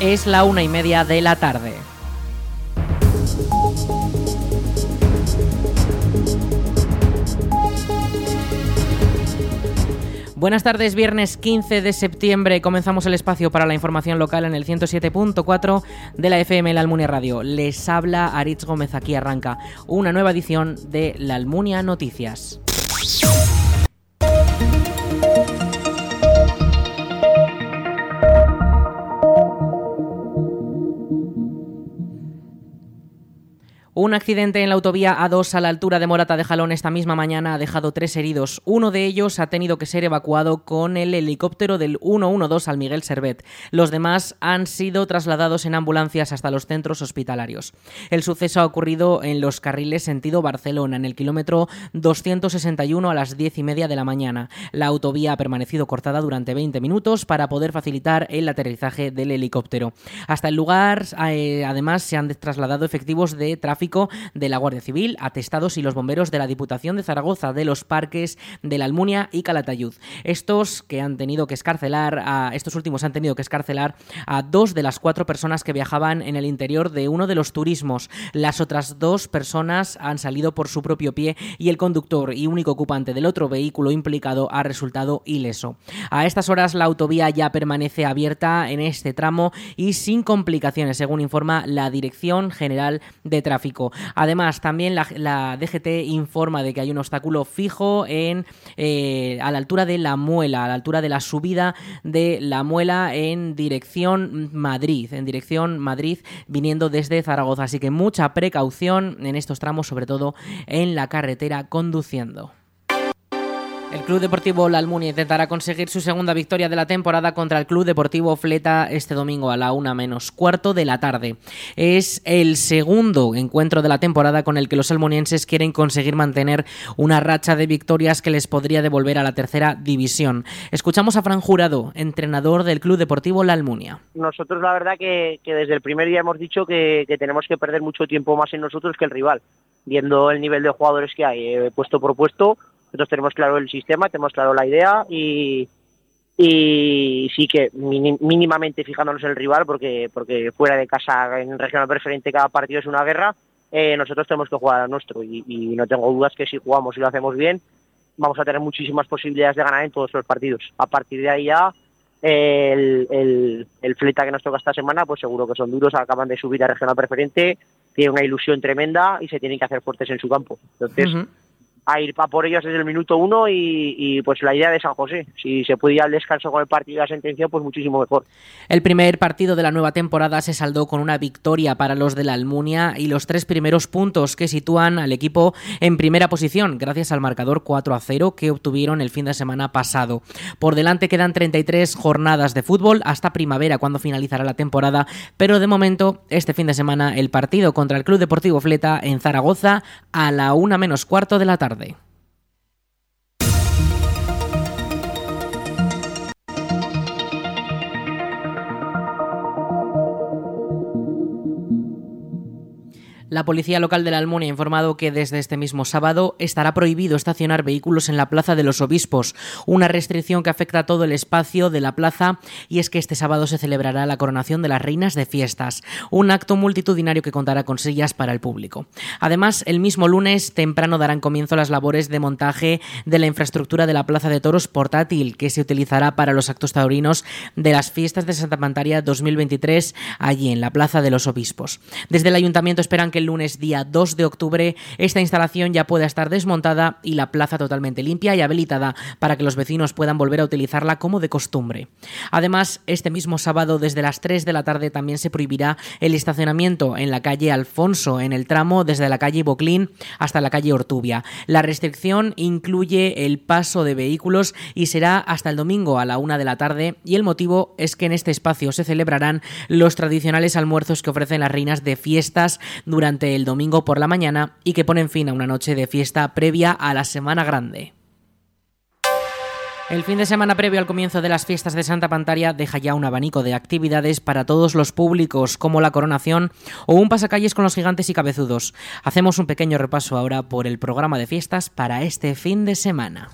Es la una y media de la tarde. Buenas tardes, viernes 15 de septiembre comenzamos el espacio para la información local en el 107.4 de la FM La Almunia Radio. Les habla Aritz Gómez, aquí arranca una nueva edición de La Almunia Noticias. Un accidente en la autovía A2 a la altura de Morata de Jalón esta misma mañana ha dejado tres heridos. Uno de ellos ha tenido que ser evacuado con el helicóptero del 112 al Miguel Servet. Los demás han sido trasladados en ambulancias hasta los centros hospitalarios. El suceso ha ocurrido en los carriles sentido Barcelona, en el kilómetro 261 a las 10 y media de la mañana. La autovía ha permanecido cortada durante 20 minutos para poder facilitar el aterrizaje del helicóptero. Hasta el lugar, eh, además, se han trasladado efectivos de tráfico de la Guardia Civil, atestados y los bomberos de la Diputación de Zaragoza, de los parques de la Almunia y Calatayud. Estos que han tenido que escarcelar, a, estos últimos han tenido que escarcelar a dos de las cuatro personas que viajaban en el interior de uno de los turismos. Las otras dos personas han salido por su propio pie y el conductor y único ocupante del otro vehículo implicado ha resultado ileso. A estas horas la autovía ya permanece abierta en este tramo y sin complicaciones, según informa la Dirección General de Tráfico. Además, también la, DGT informa de que hay un obstáculo fijo en, eh, a la altura de la muela, a la altura de la subida de la muela en dirección Madrid, en dirección Madrid viniendo desde Zaragoza. Así que mucha precaución en estos tramos, sobre todo en la carretera conduciendo. El Club Deportivo La Almunia intentará conseguir su segunda victoria de la temporada contra el Club Deportivo Fleta este domingo a la una menos cuarto de la tarde. Es el segundo encuentro de la temporada con el que los almunienses quieren conseguir mantener una racha de victorias que les podría devolver a la tercera división. Escuchamos a Fran Jurado, entrenador del Club Deportivo La Almunia. Nosotros la verdad que, desde el primer día hemos dicho que, tenemos que perder mucho tiempo más en nosotros que el rival, viendo el nivel de jugadores que hay, eh, puesto por puesto nosotros tenemos claro el sistema, tenemos claro la idea y, y sí que mínimamente fijándonos en el rival, porque, porque fuera de casa, en regional preferente, cada partido es una guerra, eh, nosotros tenemos que jugar a nuestro y, no tengo dudas que si jugamos y lo hacemos bien, vamos a tener muchísimas posibilidades de ganar en todos los partidos. A partir de ahí ya, el, el, fleta que nos toca esta semana, pues seguro que son duros, acaban de subir a regional preferente, tiene una ilusión tremenda y se tienen que hacer fuertes en su campo. Entonces, a ir para por ellos desde el minuto uno y, pues la idea de San José. Si se pudiera al descanso con el partido y la sentencia, pues muchísimo mejor. El primer partido de la nueva temporada se saldó con una victoria para los de la Almunia y los tres primeros puntos que sitúan al equipo en primera posición, gracias al marcador 4 a 0 que obtuvieron el fin de semana pasado. Por delante quedan 33 jornadas de fútbol hasta primavera, cuando finalizará la temporada, pero de momento, este fin de semana, el partido contra el Club Deportivo Fleta en Zaragoza a la una menos cuarto de la tarde tarde. La policía local de la Almunia ha informado que desde este mismo sábado estará prohibido estacionar vehículos en la Plaza de los Obispos, una restricción que afecta a todo el espacio de la plaza y es que este sábado se celebrará la coronación de las reinas de fiestas, un acto multitudinario que contará con sillas para el público. Además, el mismo lunes temprano darán comienzo las labores de montaje de la infraestructura de la Plaza de Toros portátil que se utilizará para los actos taurinos de las fiestas de Santa Pantaria 2023 allí en la Plaza de los Obispos. Desde el ayuntamiento esperan que el lunes día 2 de octubre esta instalación ya pueda estar desmontada y la plaza totalmente limpia y habilitada para que los vecinos puedan volver a utilizarla como de costumbre. Además, este mismo sábado desde las 3 de la tarde también se prohibirá el estacionamiento en la calle Alfonso, en el tramo desde la calle Boclín hasta la calle Ortubia. La restricción incluye el paso de vehículos y será hasta el domingo a la una de la tarde y el motivo es que en este espacio se celebrarán los tradicionales almuerzos que ofrecen las reinas de fiestas durante el domingo por la mañana y que ponen fin a una noche de fiesta previa a la Semana Grande. El fin de semana previo al comienzo de las fiestas de Santa Pantaria deja ya un abanico de actividades para todos los públicos, como la coronación o un pasacalles con los gigantes y cabezudos. Hacemos un pequeño repaso ahora por el programa de fiestas para este fin de semana.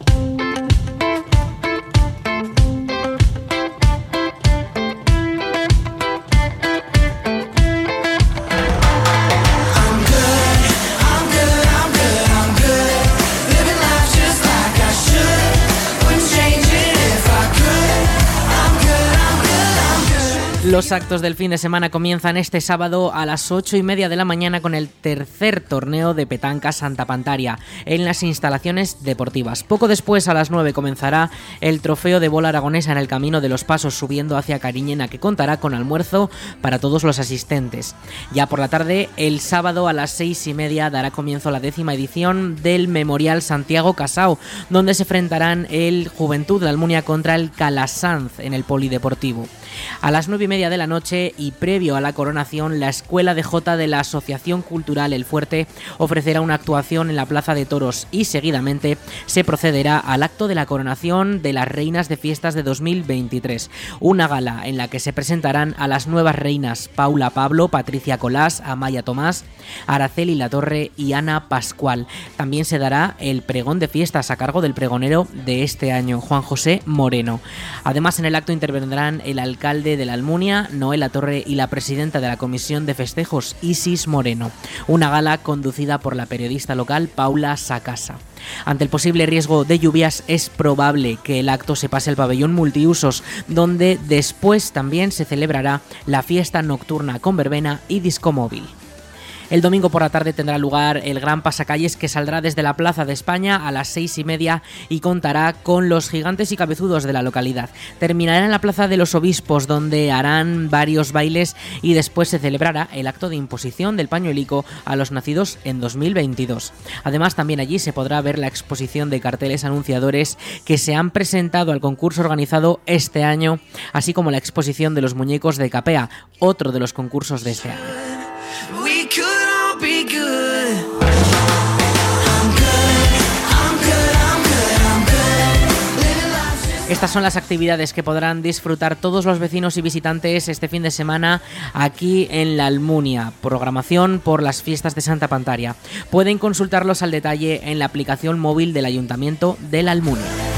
Los actos del fin de semana comienzan este sábado a las ocho y media de la mañana con el tercer torneo de petanca Santa Pantaria en las instalaciones deportivas. Poco después, a las 9, comenzará el trofeo de bola aragonesa en el camino de los pasos subiendo hacia Cariñena, que contará con almuerzo para todos los asistentes. Ya por la tarde, el sábado a las seis y media dará comienzo la décima edición del Memorial Santiago Casao, donde se enfrentarán el Juventud de Almunia contra el Calasanz en el Polideportivo. A las nueve y media de la noche y previo a la coronación, la Escuela de Jota de la Asociación Cultural El Fuerte ofrecerá una actuación en la Plaza de Toros y seguidamente se procederá al acto de la coronación de las reinas de fiestas de 2023, una gala en la que se presentarán a las nuevas reinas Paula Pablo, Patricia Colás, Amaya Tomás, Araceli La Torre y Ana Pascual. También se dará el pregón de fiestas a cargo del pregonero de este año, Juan José Moreno. Además, en el acto intervendrán el alcalde de la Almunia, Noel La Torre, y la presidenta de la Comisión de Festejos, Isis Moreno. Una gala conducida por la periodista local Paula Sacasa. Ante el posible riesgo de lluvias es probable que el acto se pase al pabellón multiusos, donde después también se celebrará la fiesta nocturna con verbena y disco móvil. El domingo por la tarde tendrá lugar el gran pasacalles que saldrá desde la Plaza de España a las seis y media y contará con los gigantes y cabezudos de la localidad. Terminará en la Plaza de los Obispos, donde harán varios bailes y después se celebrará el acto de imposición del pañuelico a los nacidos en 2022. Además, también allí se podrá ver la exposición de carteles anunciadores que se han presentado al concurso organizado este año, así como la exposición de los muñecos de Capea, otro de los concursos de este año. Estas son las actividades que podrán disfrutar todos los vecinos y visitantes este fin de semana aquí en la Almunia. Programación por las fiestas de Santa Pantaria. Pueden consultarlos al detalle en la aplicación móvil del Ayuntamiento de la Almunia.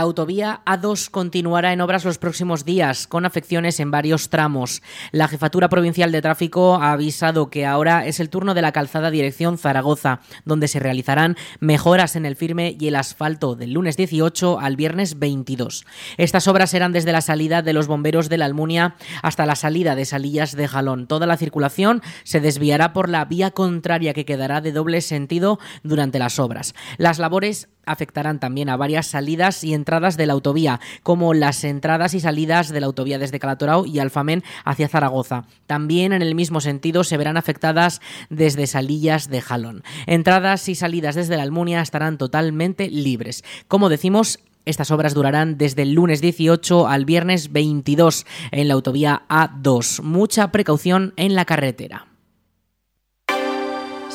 La autovía A2 continuará en obras los próximos días, con afecciones en varios tramos. La Jefatura Provincial de Tráfico ha avisado que ahora es el turno de la calzada dirección Zaragoza, donde se realizarán mejoras en el firme y el asfalto del lunes 18 al viernes 22. Estas obras serán desde la salida de los bomberos de la Almunia hasta la salida de Salillas de Jalón. Toda la circulación se desviará por la vía contraria que quedará de doble sentido durante las obras. Las labores afectarán también a varias salidas y entradas de la autovía, como las entradas y salidas de la autovía desde Calatorao y Alfamén hacia Zaragoza. También en el mismo sentido se verán afectadas desde Salillas de Jalón. Entradas y salidas desde la Almunia estarán totalmente libres. Como decimos, estas obras durarán desde el lunes 18 al viernes 22 en la autovía A2. Mucha precaución en la carretera.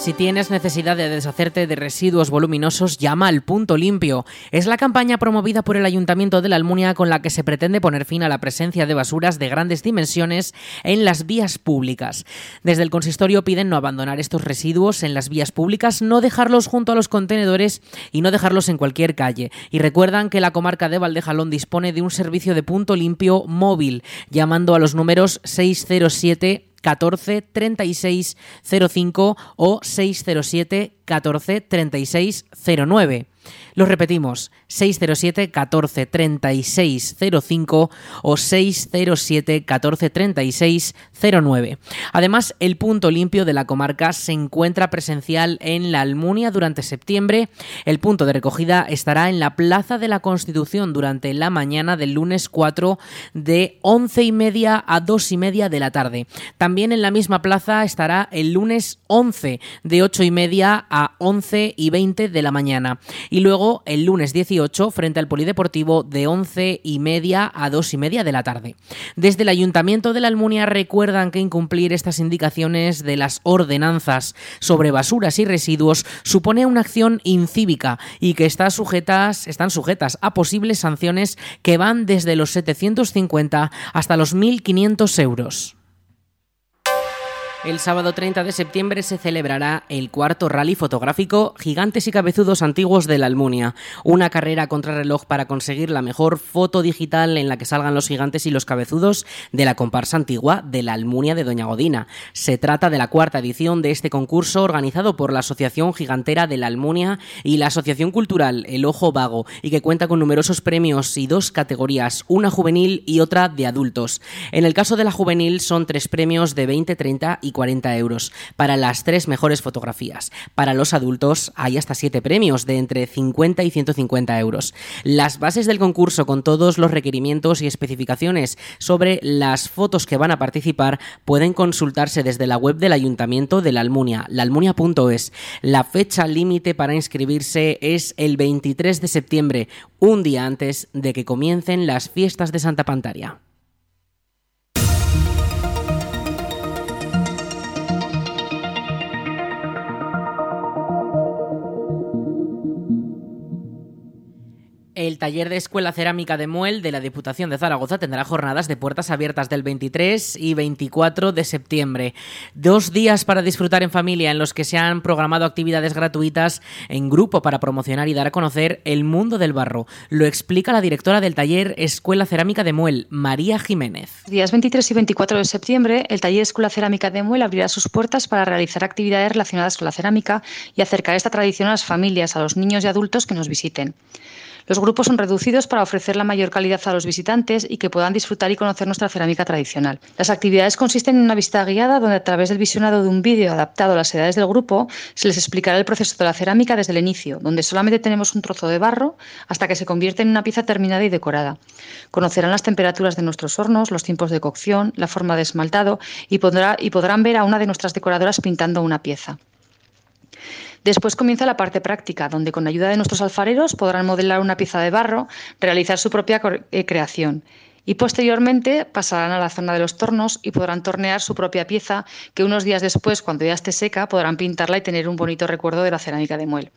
Si tienes necesidad de deshacerte de residuos voluminosos, llama al Punto Limpio. Es la campaña promovida por el Ayuntamiento de la Almunia con la que se pretende poner fin a la presencia de basuras de grandes dimensiones en las vías públicas. Desde el consistorio piden no abandonar estos residuos en las vías públicas, no dejarlos junto a los contenedores y no dejarlos en cualquier calle. Y recuerdan que la comarca de Valdejalón dispone de un servicio de punto limpio móvil, llamando a los números 607 14 36 05 o 607 14 36 09. Lo repetimos, 607 14 36 05 o 607 14 36 09. Además, el punto limpio de la comarca se encuentra presencial en la Almunia durante septiembre. El punto de recogida estará en la Plaza de la Constitución durante la mañana del lunes 4 de 11 y media a 2 y media de la tarde. También en la misma plaza estará el lunes 11 de 8 y media a 11 y 20 de la mañana. Luego el lunes 18 frente al Polideportivo de 11 y media a 2 y media de la tarde. Desde el Ayuntamiento de la Almunia recuerdan que incumplir estas indicaciones de las ordenanzas sobre basuras y residuos supone una acción incívica y que está sujetas, están sujetas a posibles sanciones que van desde los 750 hasta los 1.500 euros. El sábado 30 de septiembre se celebrará el cuarto rally fotográfico Gigantes y Cabezudos Antiguos de la Almunia, una carrera contrarreloj para conseguir la mejor foto digital en la que salgan los gigantes y los cabezudos de la comparsa antigua de la Almunia de Doña Godina. Se trata de la cuarta edición de este concurso organizado por la Asociación Gigantera de la Almunia y la Asociación Cultural El Ojo Vago y que cuenta con numerosos premios y dos categorías, una juvenil y otra de adultos. En el caso de la juvenil son tres premios de 20, 30 y 40 euros para las tres mejores fotografías. Para los adultos hay hasta siete premios de entre 50 y 150 euros. Las bases del concurso con todos los requerimientos y especificaciones sobre las fotos que van a participar pueden consultarse desde la web del Ayuntamiento de la Almunia, laalmunia.es. La fecha límite para inscribirse es el 23 de septiembre, un día antes de que comiencen las fiestas de Santa Pantaria. El taller de Escuela Cerámica de Muel de la Diputación de Zaragoza tendrá jornadas de puertas abiertas del 23 y 24 de septiembre. Dos días para disfrutar en familia en los que se han programado actividades gratuitas en grupo para promocionar y dar a conocer el mundo del barro. Lo explica la directora del taller Escuela Cerámica de Muel, María Jiménez. Días 23 y 24 de septiembre, el taller Escuela Cerámica de Muel abrirá sus puertas para realizar actividades relacionadas con la cerámica y acercar esta tradición a las familias, a los niños y adultos que nos visiten. Los grupos son reducidos para ofrecer la mayor calidad a los visitantes y que puedan disfrutar y conocer nuestra cerámica tradicional. Las actividades consisten en una visita guiada donde a través del visionado de un vídeo adaptado a las edades del grupo se les explicará el proceso de la cerámica desde el inicio, donde solamente tenemos un trozo de barro hasta que se convierte en una pieza terminada y decorada. Conocerán las temperaturas de nuestros hornos, los tiempos de cocción, la forma de esmaltado y, y podrán ver a una de nuestras decoradoras pintando una pieza. Después comienza la parte práctica, donde con ayuda de nuestros alfareros podrán modelar una pieza de barro, realizar su propia eh, creación y posteriormente pasarán a la zona de los tornos y podrán tornear su propia pieza que unos días después, cuando ya esté seca, podrán pintarla y tener un bonito recuerdo de la cerámica de muel.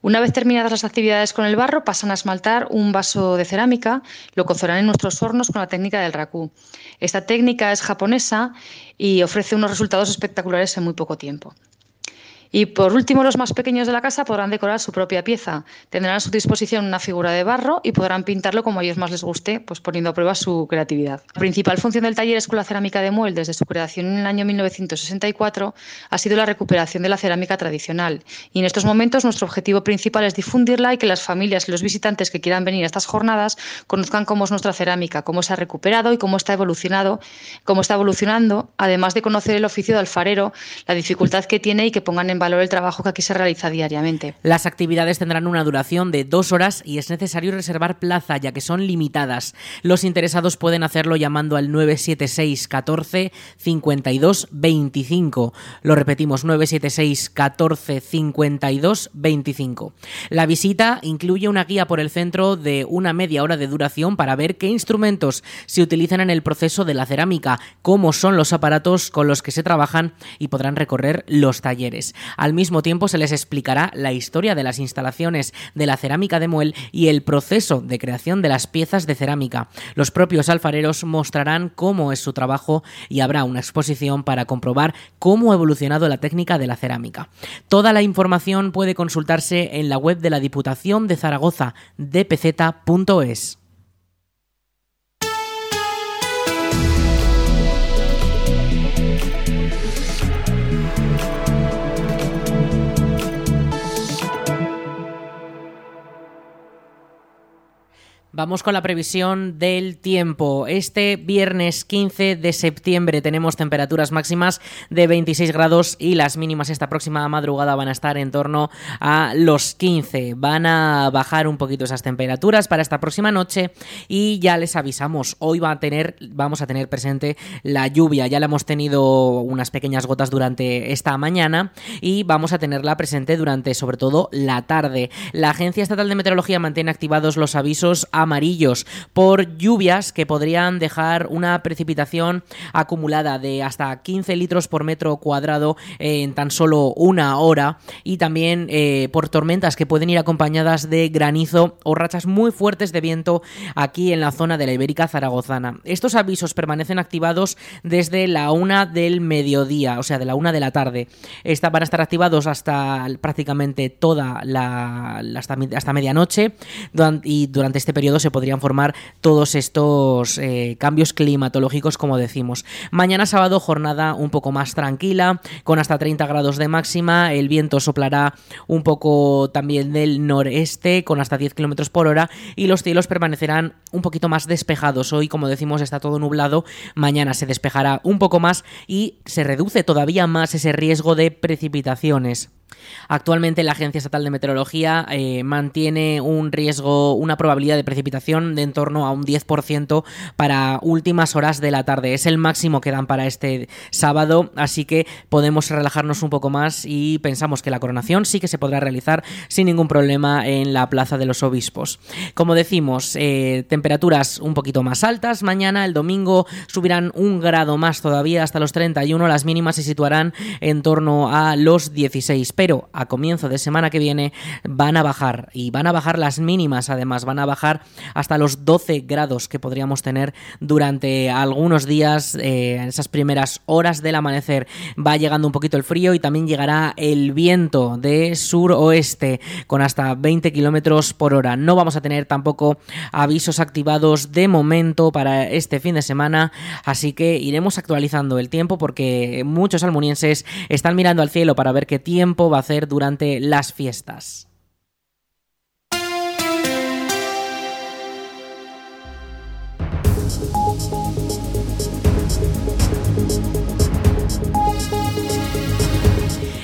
Una vez terminadas las actividades con el barro, pasan a esmaltar un vaso de cerámica, lo cocerán en nuestros hornos con la técnica del raku. Esta técnica es japonesa y ofrece unos resultados espectaculares en muy poco tiempo. Y por último, los más pequeños de la casa podrán decorar su propia pieza. Tendrán a su disposición una figura de barro y podrán pintarlo como a ellos más les guste, pues poniendo a prueba su creatividad. La principal función del taller Escuela Cerámica de Muel desde su creación en el año 1964 ha sido la recuperación de la cerámica tradicional. Y en estos momentos nuestro objetivo principal es difundirla y que las familias y los visitantes que quieran venir a estas jornadas conozcan cómo es nuestra cerámica, cómo se ha recuperado y cómo está evolucionado, cómo está evolucionando, además de conocer el oficio de alfarero, la dificultad que tiene y que pongan en valor el trabajo que aquí se realiza diariamente. Las actividades tendrán una duración de dos horas y es necesario reservar plaza ya que son limitadas. Los interesados pueden hacerlo llamando al 976 14 52 25. Lo repetimos 976 14 52 25. La visita incluye una guía por el centro de una media hora de duración para ver qué instrumentos se utilizan en el proceso de la cerámica, cómo son los aparatos con los que se trabajan y podrán recorrer los talleres. Al mismo tiempo se les explicará la historia de las instalaciones de la cerámica de Muel y el proceso de creación de las piezas de cerámica. Los propios alfareros mostrarán cómo es su trabajo y habrá una exposición para comprobar cómo ha evolucionado la técnica de la cerámica. Toda la información puede consultarse en la web de la Diputación de Zaragoza, dpz.es. Vamos con la previsión del tiempo. Este viernes 15 de septiembre tenemos temperaturas máximas de 26 grados y las mínimas esta próxima madrugada van a estar en torno a los 15. Van a bajar un poquito esas temperaturas para esta próxima noche y ya les avisamos, hoy va a tener, vamos a tener presente la lluvia. Ya la hemos tenido unas pequeñas gotas durante esta mañana y vamos a tenerla presente durante sobre todo la tarde. La Agencia Estatal de Meteorología mantiene activados los avisos a amarillos por lluvias que podrían dejar una precipitación acumulada de hasta 15 litros por metro cuadrado en tan solo una hora y también eh, por tormentas que pueden ir acompañadas de granizo o rachas muy fuertes de viento aquí en la zona de la Ibérica Zaragozana. Estos avisos permanecen activados desde la una del mediodía, o sea, de la una de la tarde. Esta, van a estar activados hasta prácticamente toda la, hasta, hasta medianoche y durante este periodo se podrían formar todos estos eh, cambios climatológicos, como decimos. Mañana sábado jornada un poco más tranquila, con hasta 30 grados de máxima, el viento soplará un poco también del noreste, con hasta 10 kilómetros por hora, y los cielos permanecerán un poquito más despejados. Hoy, como decimos, está todo nublado, mañana se despejará un poco más y se reduce todavía más ese riesgo de precipitaciones. Actualmente la Agencia Estatal de Meteorología eh, mantiene un riesgo, una probabilidad de precipitación de en torno a un 10% para últimas horas de la tarde. Es el máximo que dan para este sábado, así que podemos relajarnos un poco más y pensamos que la coronación sí que se podrá realizar sin ningún problema en la Plaza de los Obispos. Como decimos, eh, temperaturas un poquito más altas. Mañana, el domingo, subirán un grado más todavía hasta los 31. Las mínimas se situarán en torno a los 16 pero a comienzo de semana que viene van a bajar y van a bajar las mínimas además, van a bajar hasta los 12 grados que podríamos tener durante algunos días, eh, en esas primeras horas del amanecer. Va llegando un poquito el frío y también llegará el viento de sur-oeste con hasta 20 kilómetros por hora. No vamos a tener tampoco avisos activados de momento para este fin de semana, así que iremos actualizando el tiempo porque muchos almunienses están mirando al cielo para ver qué tiempo va a hacer durante las fiestas.